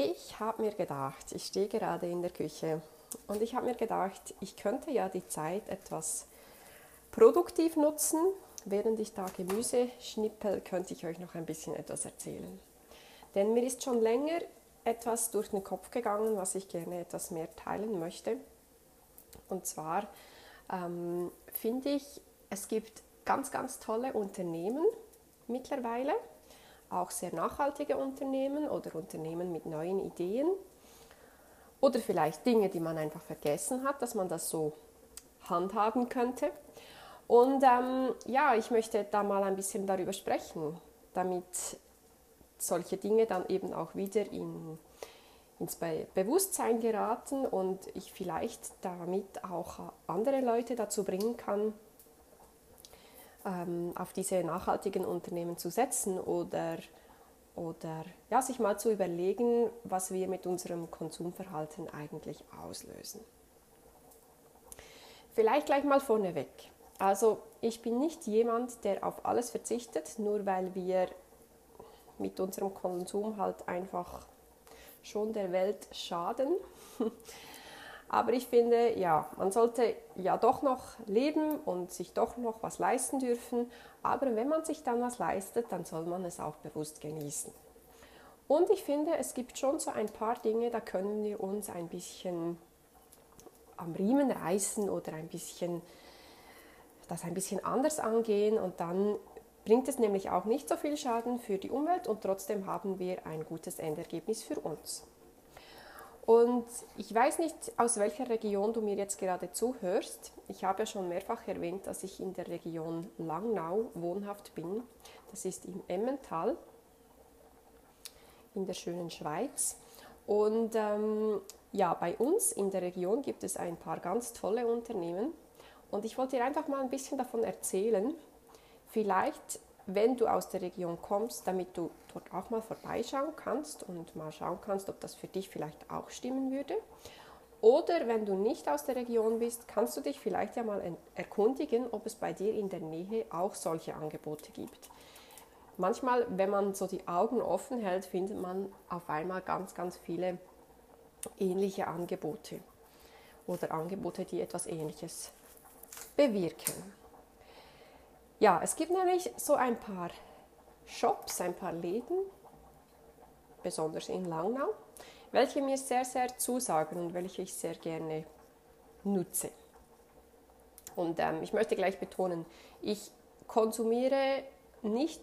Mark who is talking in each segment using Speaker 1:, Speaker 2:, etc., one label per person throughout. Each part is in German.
Speaker 1: ich habe mir gedacht, ich stehe gerade in der Küche und ich habe mir gedacht, ich könnte ja die Zeit etwas produktiv nutzen. Während ich da Gemüse schnippel, könnte ich euch noch ein bisschen etwas erzählen. Denn mir ist schon länger etwas durch den Kopf gegangen, was ich gerne etwas mehr teilen möchte. Und zwar ähm, finde ich, es gibt ganz, ganz tolle Unternehmen mittlerweile, auch sehr nachhaltige Unternehmen oder Unternehmen mit neuen Ideen oder vielleicht Dinge, die man einfach vergessen hat, dass man das so handhaben könnte. Und ähm, ja, ich möchte da mal ein bisschen darüber sprechen, damit solche Dinge dann eben auch wieder in, ins Be Bewusstsein geraten und ich vielleicht damit auch andere Leute dazu bringen kann, ähm, auf diese nachhaltigen Unternehmen zu setzen oder, oder ja, sich mal zu überlegen, was wir mit unserem Konsumverhalten eigentlich auslösen. Vielleicht gleich mal vorneweg. Also ich bin nicht jemand, der auf alles verzichtet, nur weil wir mit unserem Konsum halt einfach schon der Welt schaden. Aber ich finde, ja, man sollte ja doch noch leben und sich doch noch was leisten dürfen. Aber wenn man sich dann was leistet, dann soll man es auch bewusst genießen. Und ich finde, es gibt schon so ein paar Dinge, da können wir uns ein bisschen am Riemen reißen oder ein bisschen das ein bisschen anders angehen und dann bringt es nämlich auch nicht so viel Schaden für die Umwelt und trotzdem haben wir ein gutes Endergebnis für uns. Und ich weiß nicht, aus welcher Region du mir jetzt gerade zuhörst. Ich habe ja schon mehrfach erwähnt, dass ich in der Region Langnau wohnhaft bin. Das ist im Emmental in der schönen Schweiz. Und ähm, ja, bei uns in der Region gibt es ein paar ganz tolle Unternehmen. Und ich wollte dir einfach mal ein bisschen davon erzählen. Vielleicht wenn du aus der Region kommst, damit du dort auch mal vorbeischauen kannst und mal schauen kannst, ob das für dich vielleicht auch stimmen würde. Oder wenn du nicht aus der Region bist, kannst du dich vielleicht ja mal erkundigen, ob es bei dir in der Nähe auch solche Angebote gibt. Manchmal, wenn man so die Augen offen hält, findet man auf einmal ganz, ganz viele ähnliche Angebote oder Angebote, die etwas Ähnliches bewirken. Ja, es gibt nämlich so ein paar Shops, ein paar Läden, besonders in Langnau, welche mir sehr, sehr zusagen und welche ich sehr gerne nutze. Und ähm, ich möchte gleich betonen, ich konsumiere nicht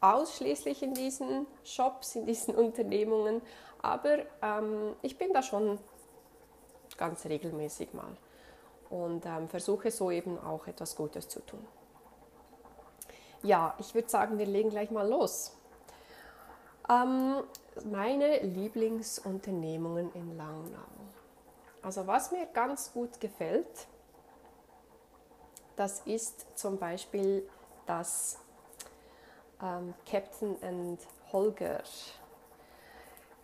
Speaker 1: ausschließlich in diesen Shops, in diesen Unternehmungen, aber ähm, ich bin da schon ganz regelmäßig mal und ähm, versuche so eben auch etwas Gutes zu tun. Ja, ich würde sagen, wir legen gleich mal los. Ähm, meine Lieblingsunternehmungen in Langnau. Also was mir ganz gut gefällt, das ist zum Beispiel das ähm, Captain and Holger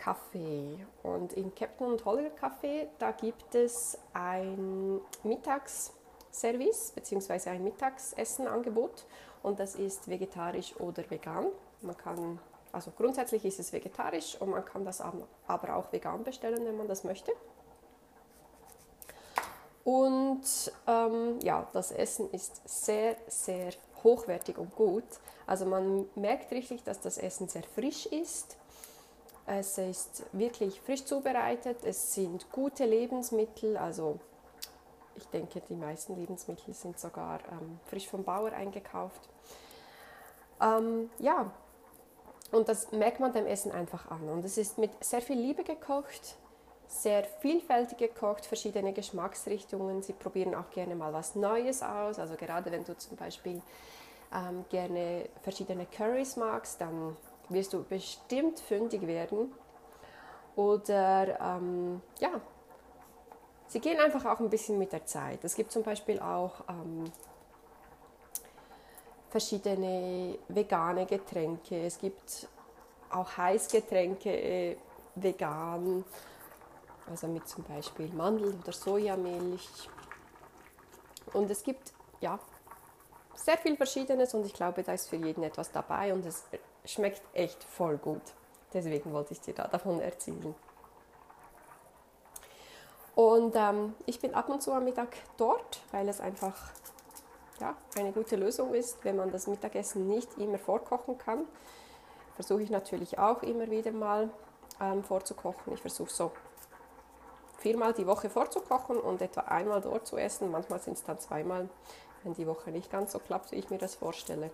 Speaker 1: Café. Und im Captain und Holger Café, da gibt es ein Mittagsservice bzw. ein Mittagsessenangebot und das ist vegetarisch oder vegan. Man kann, also grundsätzlich ist es vegetarisch und man kann das aber auch vegan bestellen, wenn man das möchte. Und ähm, ja, das Essen ist sehr, sehr hochwertig und gut. Also man merkt richtig, dass das Essen sehr frisch ist. Es ist wirklich frisch zubereitet. Es sind gute Lebensmittel. Also ich denke, die meisten Lebensmittel sind sogar ähm, frisch vom Bauer eingekauft. Ähm, ja, und das merkt man dem Essen einfach an. Und es ist mit sehr viel Liebe gekocht, sehr vielfältig gekocht, verschiedene Geschmacksrichtungen. Sie probieren auch gerne mal was Neues aus. Also gerade wenn du zum Beispiel ähm, gerne verschiedene Currys magst, dann wirst du bestimmt fündig werden. Oder ähm, ja, sie gehen einfach auch ein bisschen mit der Zeit. Es gibt zum Beispiel auch ähm, verschiedene vegane Getränke. Es gibt auch Heißgetränke äh, vegan, also mit zum Beispiel Mandel- oder Sojamilch. Und es gibt ja sehr viel Verschiedenes und ich glaube, da ist für jeden etwas dabei und es schmeckt echt voll gut. Deswegen wollte ich dir da davon erzählen. Und ähm, ich bin ab und zu am Mittag dort, weil es einfach ja, eine gute Lösung ist, wenn man das Mittagessen nicht immer vorkochen kann. Versuche ich natürlich auch immer wieder mal ähm, vorzukochen. Ich versuche so viermal die Woche vorzukochen und etwa einmal dort zu essen. Manchmal sind es dann zweimal, wenn die Woche nicht ganz so klappt, wie ich mir das vorstelle.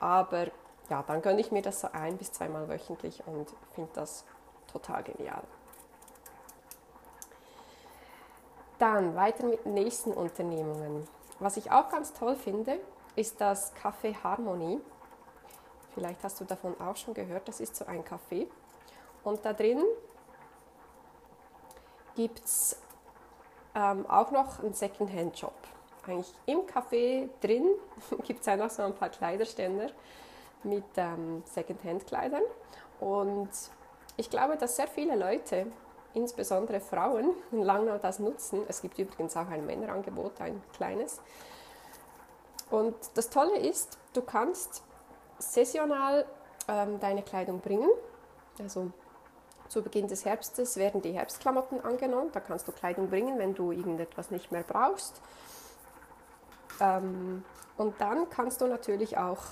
Speaker 1: Aber ja, dann gönne ich mir das so ein bis zweimal wöchentlich und finde das total genial. Dann weiter mit nächsten Unternehmungen. Was ich auch ganz toll finde, ist das Café Harmonie. Vielleicht hast du davon auch schon gehört. Das ist so ein Café. Und da drin gibt es ähm, auch noch einen Secondhand-Shop. Eigentlich im Café drin gibt es auch so ein paar Kleiderständer mit ähm, Secondhand-Kleidern. Und ich glaube, dass sehr viele Leute insbesondere Frauen in Langnau das nutzen. Es gibt übrigens auch ein Männerangebot, ein kleines. Und das Tolle ist, du kannst saisonal ähm, deine Kleidung bringen. Also zu Beginn des Herbstes werden die Herbstklamotten angenommen. Da kannst du Kleidung bringen, wenn du irgendetwas nicht mehr brauchst. Ähm, und dann kannst du natürlich auch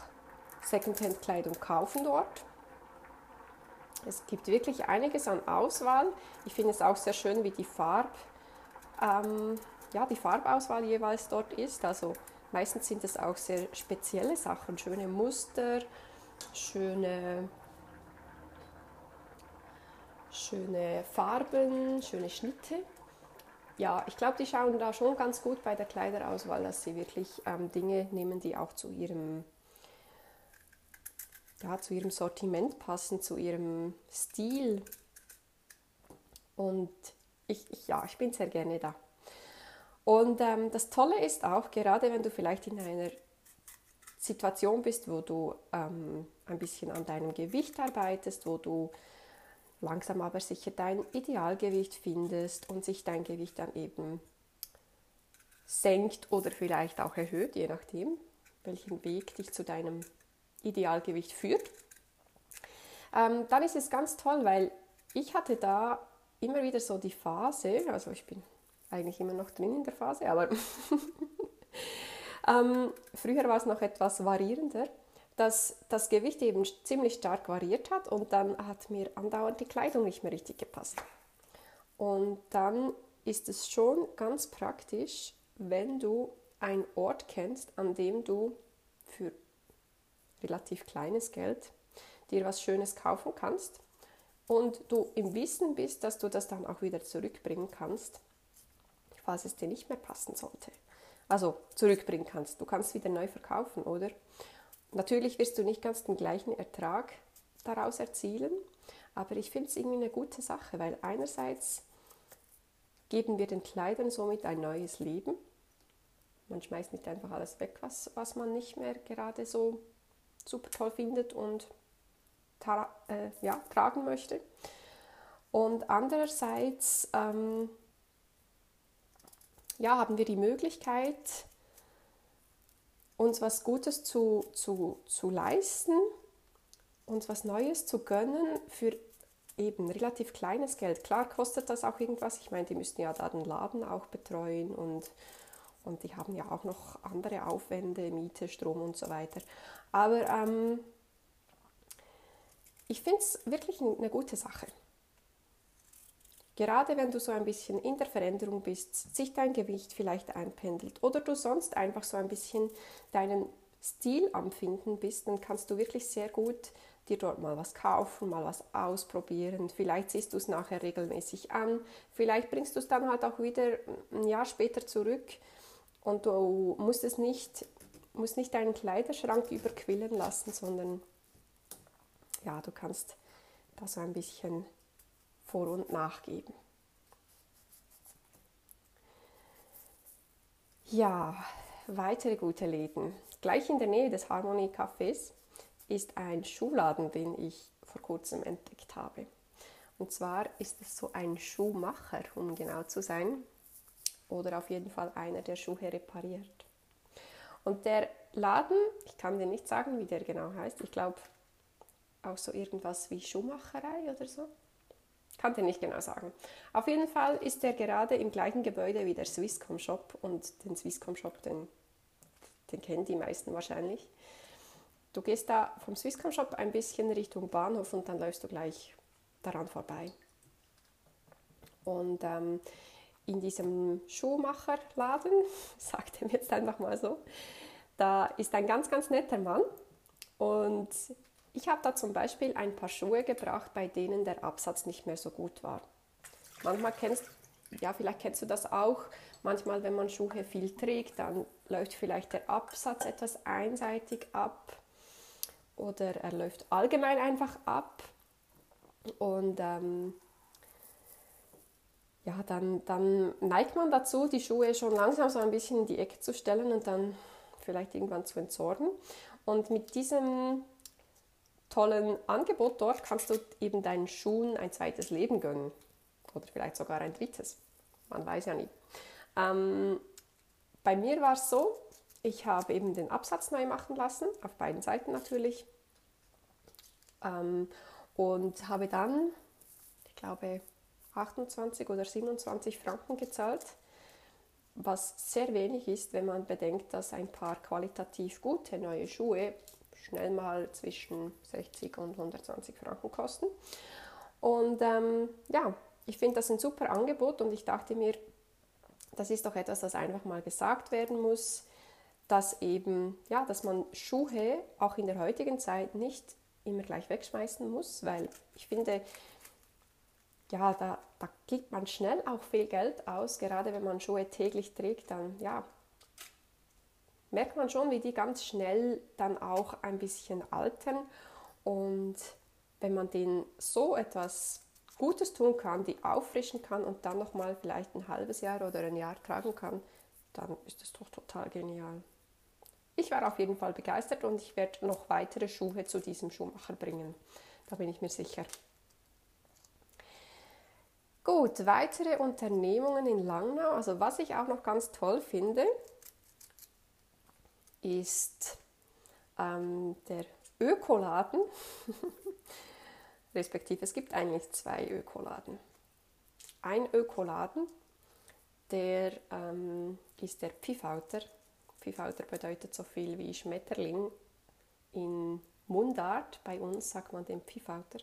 Speaker 1: Secondhand-Kleidung kaufen dort. Es gibt wirklich einiges an Auswahl. Ich finde es auch sehr schön, wie die Farb, ähm, ja, die Farbauswahl jeweils dort ist. Also meistens sind es auch sehr spezielle Sachen, schöne Muster, schöne, schöne Farben, schöne Schnitte. Ja, ich glaube, die schauen da schon ganz gut bei der Kleiderauswahl, dass sie wirklich ähm, Dinge nehmen, die auch zu ihrem ja, zu ihrem Sortiment passen, zu ihrem Stil. Und ich, ich ja, ich bin sehr gerne da. Und ähm, das Tolle ist auch, gerade wenn du vielleicht in einer Situation bist, wo du ähm, ein bisschen an deinem Gewicht arbeitest, wo du langsam aber sicher dein Idealgewicht findest und sich dein Gewicht dann eben senkt oder vielleicht auch erhöht, je nachdem, welchen Weg dich zu deinem Idealgewicht führt, ähm, dann ist es ganz toll, weil ich hatte da immer wieder so die Phase, also ich bin eigentlich immer noch drin in der Phase, aber ähm, früher war es noch etwas variierender, dass das Gewicht eben ziemlich stark variiert hat und dann hat mir andauernd die Kleidung nicht mehr richtig gepasst. Und dann ist es schon ganz praktisch, wenn du einen Ort kennst, an dem du für relativ kleines Geld dir was Schönes kaufen kannst und du im Wissen bist, dass du das dann auch wieder zurückbringen kannst, falls es dir nicht mehr passen sollte. Also zurückbringen kannst. Du kannst wieder neu verkaufen, oder? Natürlich wirst du nicht ganz den gleichen Ertrag daraus erzielen, aber ich finde es irgendwie eine gute Sache, weil einerseits geben wir den Kleidern somit ein neues Leben. Man schmeißt nicht einfach alles weg, was, was man nicht mehr gerade so super toll findet und tra äh, ja, tragen möchte. Und andererseits ähm, ja, haben wir die Möglichkeit, uns was Gutes zu, zu, zu leisten, uns was Neues zu gönnen für eben relativ kleines Geld. Klar kostet das auch irgendwas. Ich meine, die müssten ja da den Laden auch betreuen und, und die haben ja auch noch andere Aufwände, Miete, Strom und so weiter. Aber ähm, ich finde es wirklich eine gute Sache. Gerade wenn du so ein bisschen in der Veränderung bist, sich dein Gewicht vielleicht einpendelt oder du sonst einfach so ein bisschen deinen Stil am Finden bist, dann kannst du wirklich sehr gut dir dort mal was kaufen, mal was ausprobieren. Vielleicht siehst du es nachher regelmäßig an. Vielleicht bringst du es dann halt auch wieder ein Jahr später zurück und du musst es nicht, musst nicht deinen Kleiderschrank überquillen lassen, sondern ja, du kannst da so ein bisschen vor- und nachgeben. Ja, weitere gute Läden. Gleich in der Nähe des Harmony Cafés ist ein Schuhladen, den ich vor kurzem entdeckt habe. Und zwar ist es so ein Schuhmacher, um genau zu sein, oder auf jeden Fall einer, der Schuhe repariert. Und der Laden, ich kann dir nicht sagen, wie der genau heißt, ich glaube auch so irgendwas wie Schuhmacherei oder so. Kann dir nicht genau sagen. Auf jeden Fall ist der gerade im gleichen Gebäude wie der Swisscom Shop und den Swisscom Shop, den, den kennen die meisten wahrscheinlich. Du gehst da vom Swisscom Shop ein bisschen Richtung Bahnhof und dann läufst du gleich daran vorbei. Und ähm, in diesem Schuhmacherladen, sagt er jetzt einfach mal so, da ist ein ganz, ganz netter Mann und ich habe da zum Beispiel ein paar Schuhe gebracht, bei denen der Absatz nicht mehr so gut war. Manchmal kennst ja, vielleicht kennst du das auch. Manchmal, wenn man Schuhe viel trägt, dann läuft vielleicht der Absatz etwas einseitig ab oder er läuft allgemein einfach ab. Und ähm, ja, dann, dann neigt man dazu, die Schuhe schon langsam so ein bisschen in die Ecke zu stellen und dann vielleicht irgendwann zu entsorgen. Und mit diesem tollen Angebot dort kannst du eben deinen Schuhen ein zweites Leben gönnen. Oder vielleicht sogar ein drittes. Man weiß ja nie. Ähm, bei mir war es so, ich habe eben den Absatz neu machen lassen, auf beiden Seiten natürlich. Ähm, und habe dann, ich glaube, 28 oder 27 Franken gezahlt, was sehr wenig ist, wenn man bedenkt, dass ein paar qualitativ gute neue Schuhe schnell mal zwischen 60 und 120 Franken kosten. Und ähm, ja, ich finde das ein super Angebot und ich dachte mir, das ist doch etwas, das einfach mal gesagt werden muss, dass eben, ja, dass man Schuhe auch in der heutigen Zeit nicht immer gleich wegschmeißen muss, weil ich finde, ja, da, da gibt man schnell auch viel Geld aus, gerade wenn man Schuhe täglich trägt, dann ja, merkt man schon, wie die ganz schnell dann auch ein bisschen altern. Und wenn man denen so etwas Gutes tun kann, die auffrischen kann und dann nochmal vielleicht ein halbes Jahr oder ein Jahr tragen kann, dann ist das doch total genial. Ich war auf jeden Fall begeistert und ich werde noch weitere Schuhe zu diesem Schuhmacher bringen. Da bin ich mir sicher. Gut, weitere Unternehmungen in Langnau. Also was ich auch noch ganz toll finde, ist ähm, der Ökoladen. Respektive es gibt eigentlich zwei Ökoladen. Ein Ökoladen, der ähm, ist der Pfifauter. Pfifauter bedeutet so viel wie Schmetterling. In Mundart, bei uns sagt man den Pfifauter.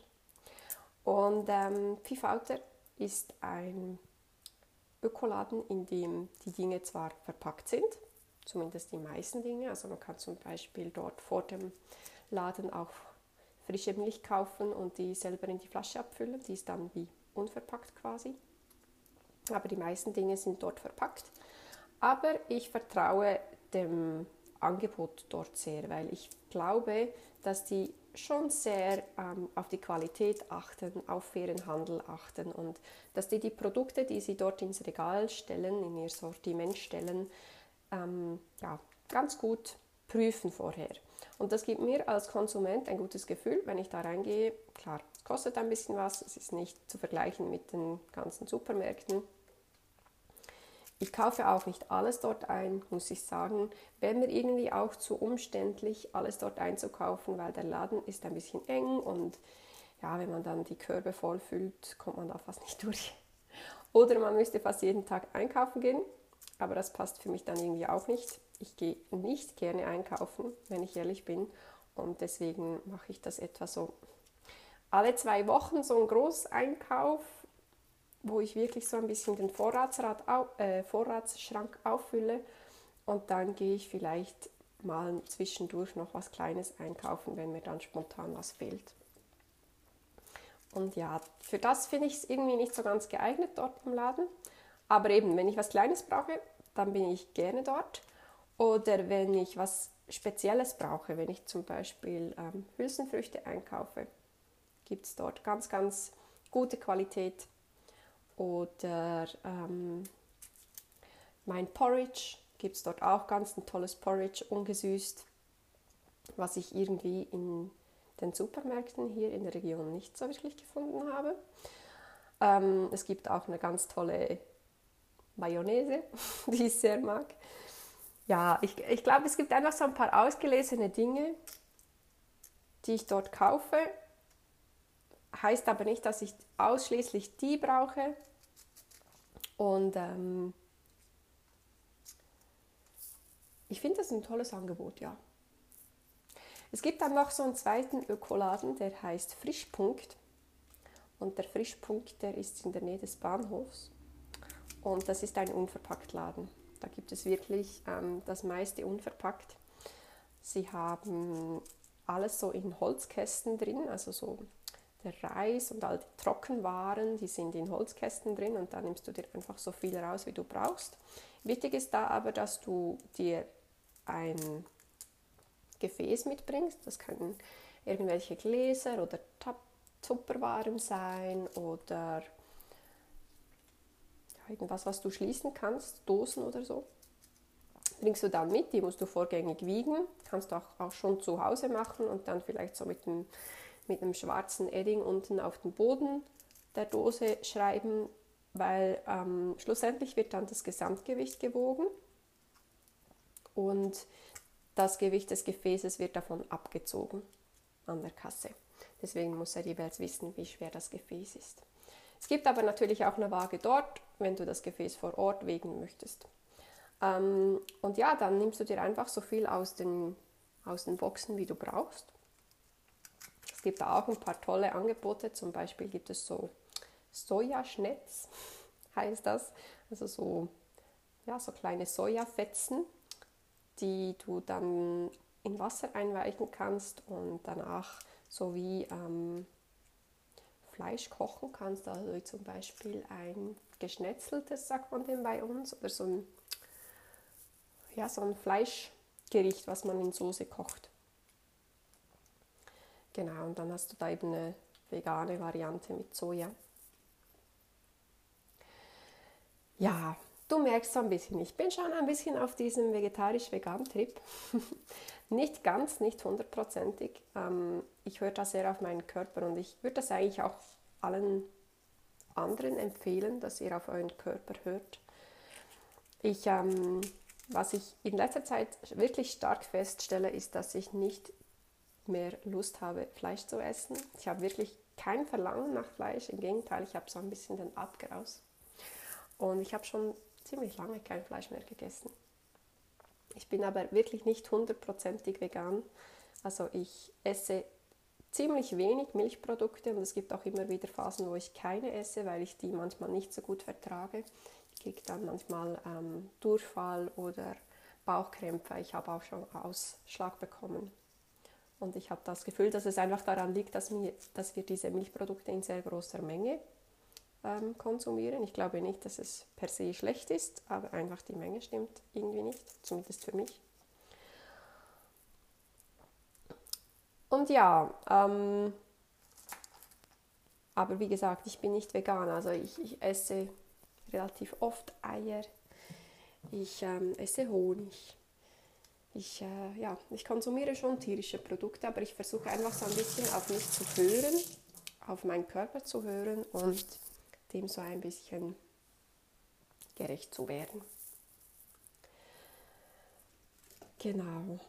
Speaker 1: Und ähm, Pfifauter ist ein Ökoladen, in dem die Dinge zwar verpackt sind, zumindest die meisten Dinge. Also man kann zum Beispiel dort vor dem Laden auch frische Milch kaufen und die selber in die Flasche abfüllen. Die ist dann wie unverpackt quasi. Aber die meisten Dinge sind dort verpackt. Aber ich vertraue dem Angebot dort sehr, weil ich glaube, dass die schon sehr ähm, auf die Qualität achten, auf fairen Handel achten und dass die die Produkte, die sie dort ins Regal stellen, in ihr Sortiment stellen, ähm, ja, ganz gut prüfen vorher. Und das gibt mir als Konsument ein gutes Gefühl, wenn ich da reingehe. Klar, es kostet ein bisschen was, es ist nicht zu vergleichen mit den ganzen Supermärkten. Ich kaufe auch nicht alles dort ein, muss ich sagen. Wäre mir irgendwie auch zu umständlich, alles dort einzukaufen, weil der Laden ist ein bisschen eng und ja, wenn man dann die Körbe vollfüllt, kommt man da fast nicht durch. Oder man müsste fast jeden Tag einkaufen gehen, aber das passt für mich dann irgendwie auch nicht. Ich gehe nicht gerne einkaufen, wenn ich ehrlich bin und deswegen mache ich das etwa so alle zwei Wochen so einen Großeinkauf, wo ich wirklich so ein bisschen den Vorratsrad, äh, Vorratsschrank auffülle und dann gehe ich vielleicht mal zwischendurch noch was Kleines einkaufen, wenn mir dann spontan was fehlt. Und ja, für das finde ich es irgendwie nicht so ganz geeignet dort im Laden. Aber eben, wenn ich was Kleines brauche, dann bin ich gerne dort. Oder wenn ich was Spezielles brauche, wenn ich zum Beispiel ähm, Hülsenfrüchte einkaufe, gibt es dort ganz, ganz gute Qualität. Oder ähm, mein Porridge gibt es dort auch ganz ein tolles Porridge, ungesüßt, was ich irgendwie in den Supermärkten hier in der Region nicht so wirklich gefunden habe. Ähm, es gibt auch eine ganz tolle Mayonnaise, die ich sehr mag. Ja, ich, ich glaube, es gibt einfach so ein paar ausgelesene Dinge, die ich dort kaufe. Heißt aber nicht, dass ich ausschließlich die brauche. Und ähm, ich finde das ein tolles Angebot, ja. Es gibt dann noch so einen zweiten Ökoladen, der heißt Frischpunkt. Und der Frischpunkt, der ist in der Nähe des Bahnhofs. Und das ist ein Unverpacktladen. Da gibt es wirklich ähm, das meiste unverpackt. Sie haben alles so in Holzkästen drin, also so der Reis und all die Trockenwaren, die sind in Holzkästen drin und da nimmst du dir einfach so viel raus, wie du brauchst. Wichtig ist da aber, dass du dir ein Gefäß mitbringst. Das können irgendwelche Gläser oder Tupperwaren sein oder irgendwas, was du schließen kannst, Dosen oder so. Bringst du dann mit, die musst du vorgängig wiegen, kannst du auch, auch schon zu Hause machen und dann vielleicht so mit einem, mit einem schwarzen Edding unten auf den Boden der Dose schreiben, weil ähm, schlussendlich wird dann das Gesamtgewicht gewogen und das Gewicht des Gefäßes wird davon abgezogen an der Kasse. Deswegen muss er jeweils wissen, wie schwer das Gefäß ist. Es gibt aber natürlich auch eine Waage dort, wenn du das Gefäß vor Ort wägen möchtest. Ähm, und ja, dann nimmst du dir einfach so viel aus den, aus den Boxen, wie du brauchst. Es gibt auch ein paar tolle Angebote. Zum Beispiel gibt es so Sojaschnetz, heißt das. Also so, ja, so kleine Sojafetzen, die du dann in Wasser einweichen kannst und danach so wie ähm, Fleisch kochen kannst, also zum Beispiel ein geschnetzeltes, sagt man dem bei uns, oder so ein, ja, so ein Fleischgericht, was man in Soße kocht. Genau, und dann hast du da eben eine vegane Variante mit Soja. Ja, du merkst so ein bisschen, ich bin schon ein bisschen auf diesem vegetarisch-vegan-Trip. nicht ganz, nicht hundertprozentig. Ähm, ich höre da sehr auf meinen Körper und ich würde das eigentlich auch allen anderen empfehlen, dass ihr auf euren Körper hört. Ich, ähm, was ich in letzter Zeit wirklich stark feststelle, ist, dass ich nicht mehr Lust habe, Fleisch zu essen. Ich habe wirklich kein Verlangen nach Fleisch. Im Gegenteil, ich habe so ein bisschen den Abgraus. Und ich habe schon ziemlich lange kein Fleisch mehr gegessen. Ich bin aber wirklich nicht hundertprozentig vegan. Also ich esse ziemlich wenig Milchprodukte und es gibt auch immer wieder Phasen, wo ich keine esse, weil ich die manchmal nicht so gut vertrage. Ich kriege dann manchmal ähm, Durchfall oder Bauchkrämpfe. Ich habe auch schon Ausschlag bekommen. Und ich habe das Gefühl, dass es einfach daran liegt, dass, mir, dass wir diese Milchprodukte in sehr großer Menge ähm, konsumieren. Ich glaube nicht, dass es per se schlecht ist, aber einfach die Menge stimmt irgendwie nicht, zumindest für mich. Und ja, ähm, aber wie gesagt, ich bin nicht vegan, also ich, ich esse relativ oft Eier, ich ähm, esse Honig. Ich, äh, ja, ich konsumiere schon tierische Produkte, aber ich versuche einfach so ein bisschen auf mich zu hören, auf meinen Körper zu hören und dem so ein bisschen gerecht zu werden. Genau.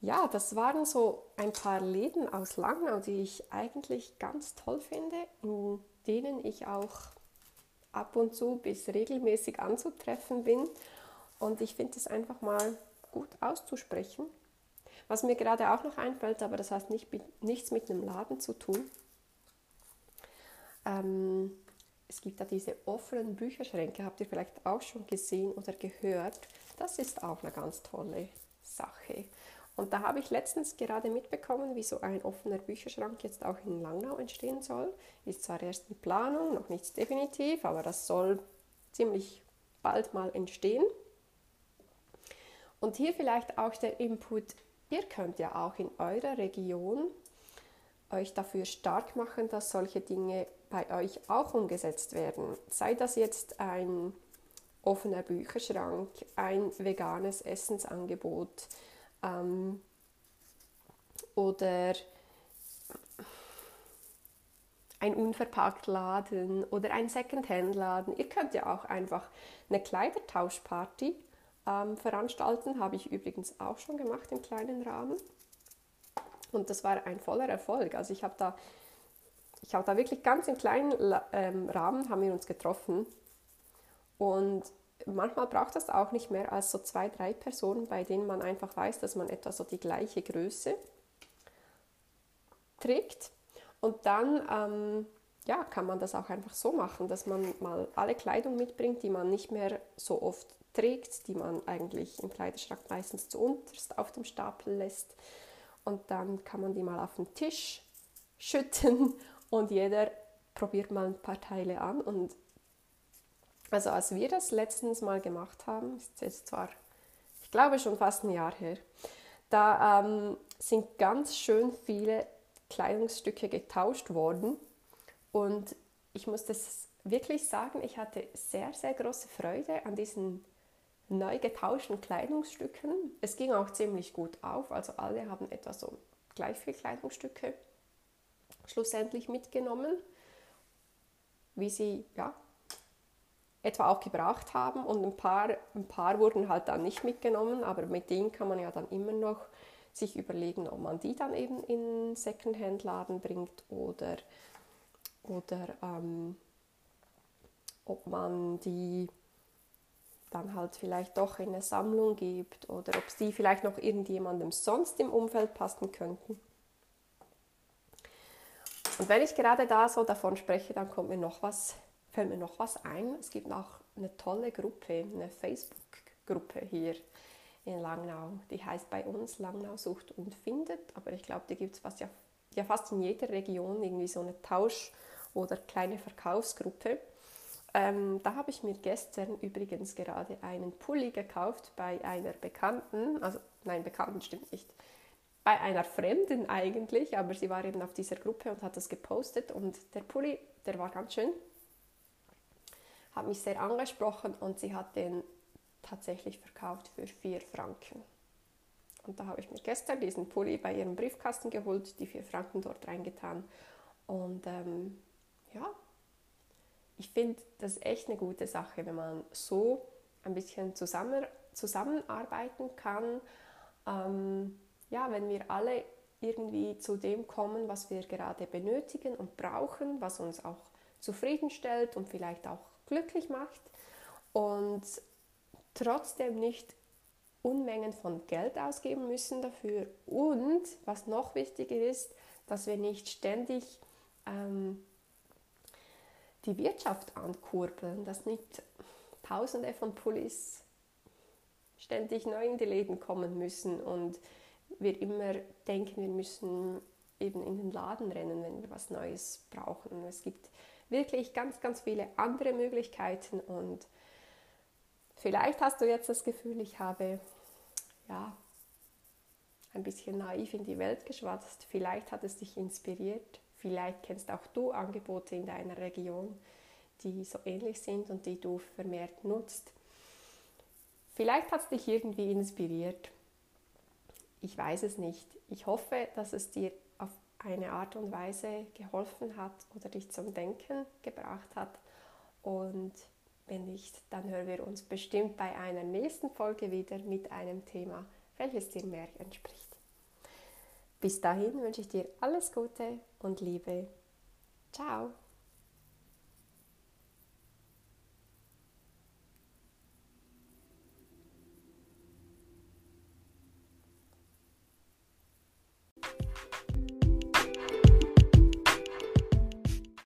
Speaker 1: Ja, das waren so ein paar Läden aus Langnau, die ich eigentlich ganz toll finde, in denen ich auch ab und zu bis regelmäßig anzutreffen bin. Und ich finde es einfach mal gut auszusprechen. Was mir gerade auch noch einfällt, aber das hat nicht, nichts mit einem Laden zu tun. Ähm, es gibt da diese offenen Bücherschränke, habt ihr vielleicht auch schon gesehen oder gehört. Das ist auch eine ganz tolle Sache. Und da habe ich letztens gerade mitbekommen, wie so ein offener Bücherschrank jetzt auch in Langnau entstehen soll. Ist zwar erst in Planung, noch nichts definitiv, aber das soll ziemlich bald mal entstehen. Und hier vielleicht auch der Input, ihr könnt ja auch in eurer Region euch dafür stark machen, dass solche Dinge bei euch auch umgesetzt werden. Sei das jetzt ein offener Bücherschrank, ein veganes Essensangebot ähm, oder ein Unverpacktladen oder ein Secondhand-Laden. Ihr könnt ja auch einfach eine Kleidertauschparty ähm, veranstalten. Habe ich übrigens auch schon gemacht im kleinen Rahmen. Und das war ein voller Erfolg. Also ich habe da, ich habe da wirklich ganz im kleinen ähm, Rahmen haben wir uns getroffen. Und manchmal braucht das auch nicht mehr als so zwei, drei Personen, bei denen man einfach weiß, dass man etwa so die gleiche Größe trägt. Und dann ähm, ja, kann man das auch einfach so machen, dass man mal alle Kleidung mitbringt, die man nicht mehr so oft trägt, die man eigentlich im Kleiderschrank meistens zuunterst auf dem Stapel lässt. Und dann kann man die mal auf den Tisch schütten und jeder probiert mal ein paar Teile an. Und also als wir das letztens mal gemacht haben, ist jetzt zwar, ich glaube schon fast ein Jahr her, da ähm, sind ganz schön viele Kleidungsstücke getauscht worden. Und ich muss das wirklich sagen, ich hatte sehr, sehr große Freude an diesen neu getauschten Kleidungsstücken. Es ging auch ziemlich gut auf, also alle haben etwa so gleich viele Kleidungsstücke schlussendlich mitgenommen, wie sie ja etwa auch gebracht haben und ein paar, ein paar wurden halt dann nicht mitgenommen, aber mit denen kann man ja dann immer noch sich überlegen, ob man die dann eben in Secondhand-Laden bringt oder, oder ähm, ob man die dann halt vielleicht doch in eine Sammlung gibt oder ob sie vielleicht noch irgendjemandem sonst im Umfeld passen könnten. Und wenn ich gerade da so davon spreche, dann kommt mir noch was, fällt mir noch was ein. Es gibt auch eine tolle Gruppe, eine Facebook-Gruppe hier in Langnau. Die heißt bei uns Langnau sucht und findet, aber ich glaube, die gibt es fast, ja, ja fast in jeder Region irgendwie so eine Tausch- oder kleine Verkaufsgruppe. Ähm, da habe ich mir gestern übrigens gerade einen Pulli gekauft bei einer Bekannten, also nein, Bekannten stimmt nicht, bei einer Fremden eigentlich, aber sie war eben auf dieser Gruppe und hat das gepostet und der Pulli, der war ganz schön, hat mich sehr angesprochen und sie hat den tatsächlich verkauft für 4 Franken. Und da habe ich mir gestern diesen Pulli bei ihrem Briefkasten geholt, die 4 Franken dort reingetan und ähm, ja, ich finde das echt eine gute Sache, wenn man so ein bisschen zusammen, zusammenarbeiten kann. Ähm, ja, wenn wir alle irgendwie zu dem kommen, was wir gerade benötigen und brauchen, was uns auch zufriedenstellt und vielleicht auch glücklich macht und trotzdem nicht Unmengen von Geld ausgeben müssen dafür und was noch wichtiger ist, dass wir nicht ständig ähm, die Wirtschaft ankurbeln, dass nicht Tausende von Pullis ständig neu in die Läden kommen müssen und wir immer denken, wir müssen eben in den Laden rennen, wenn wir was Neues brauchen. Es gibt wirklich ganz, ganz viele andere Möglichkeiten und vielleicht hast du jetzt das Gefühl, ich habe ja ein bisschen naiv in die Welt geschwatzt. Vielleicht hat es dich inspiriert. Vielleicht kennst auch du Angebote in deiner Region, die so ähnlich sind und die du vermehrt nutzt. Vielleicht hat es dich irgendwie inspiriert. Ich weiß es nicht. Ich hoffe, dass es dir eine Art und Weise geholfen hat oder dich zum Denken gebracht hat. Und wenn nicht, dann hören wir uns bestimmt bei einer nächsten Folge wieder mit einem Thema, welches dir mehr entspricht. Bis dahin wünsche ich dir alles Gute und Liebe. Ciao!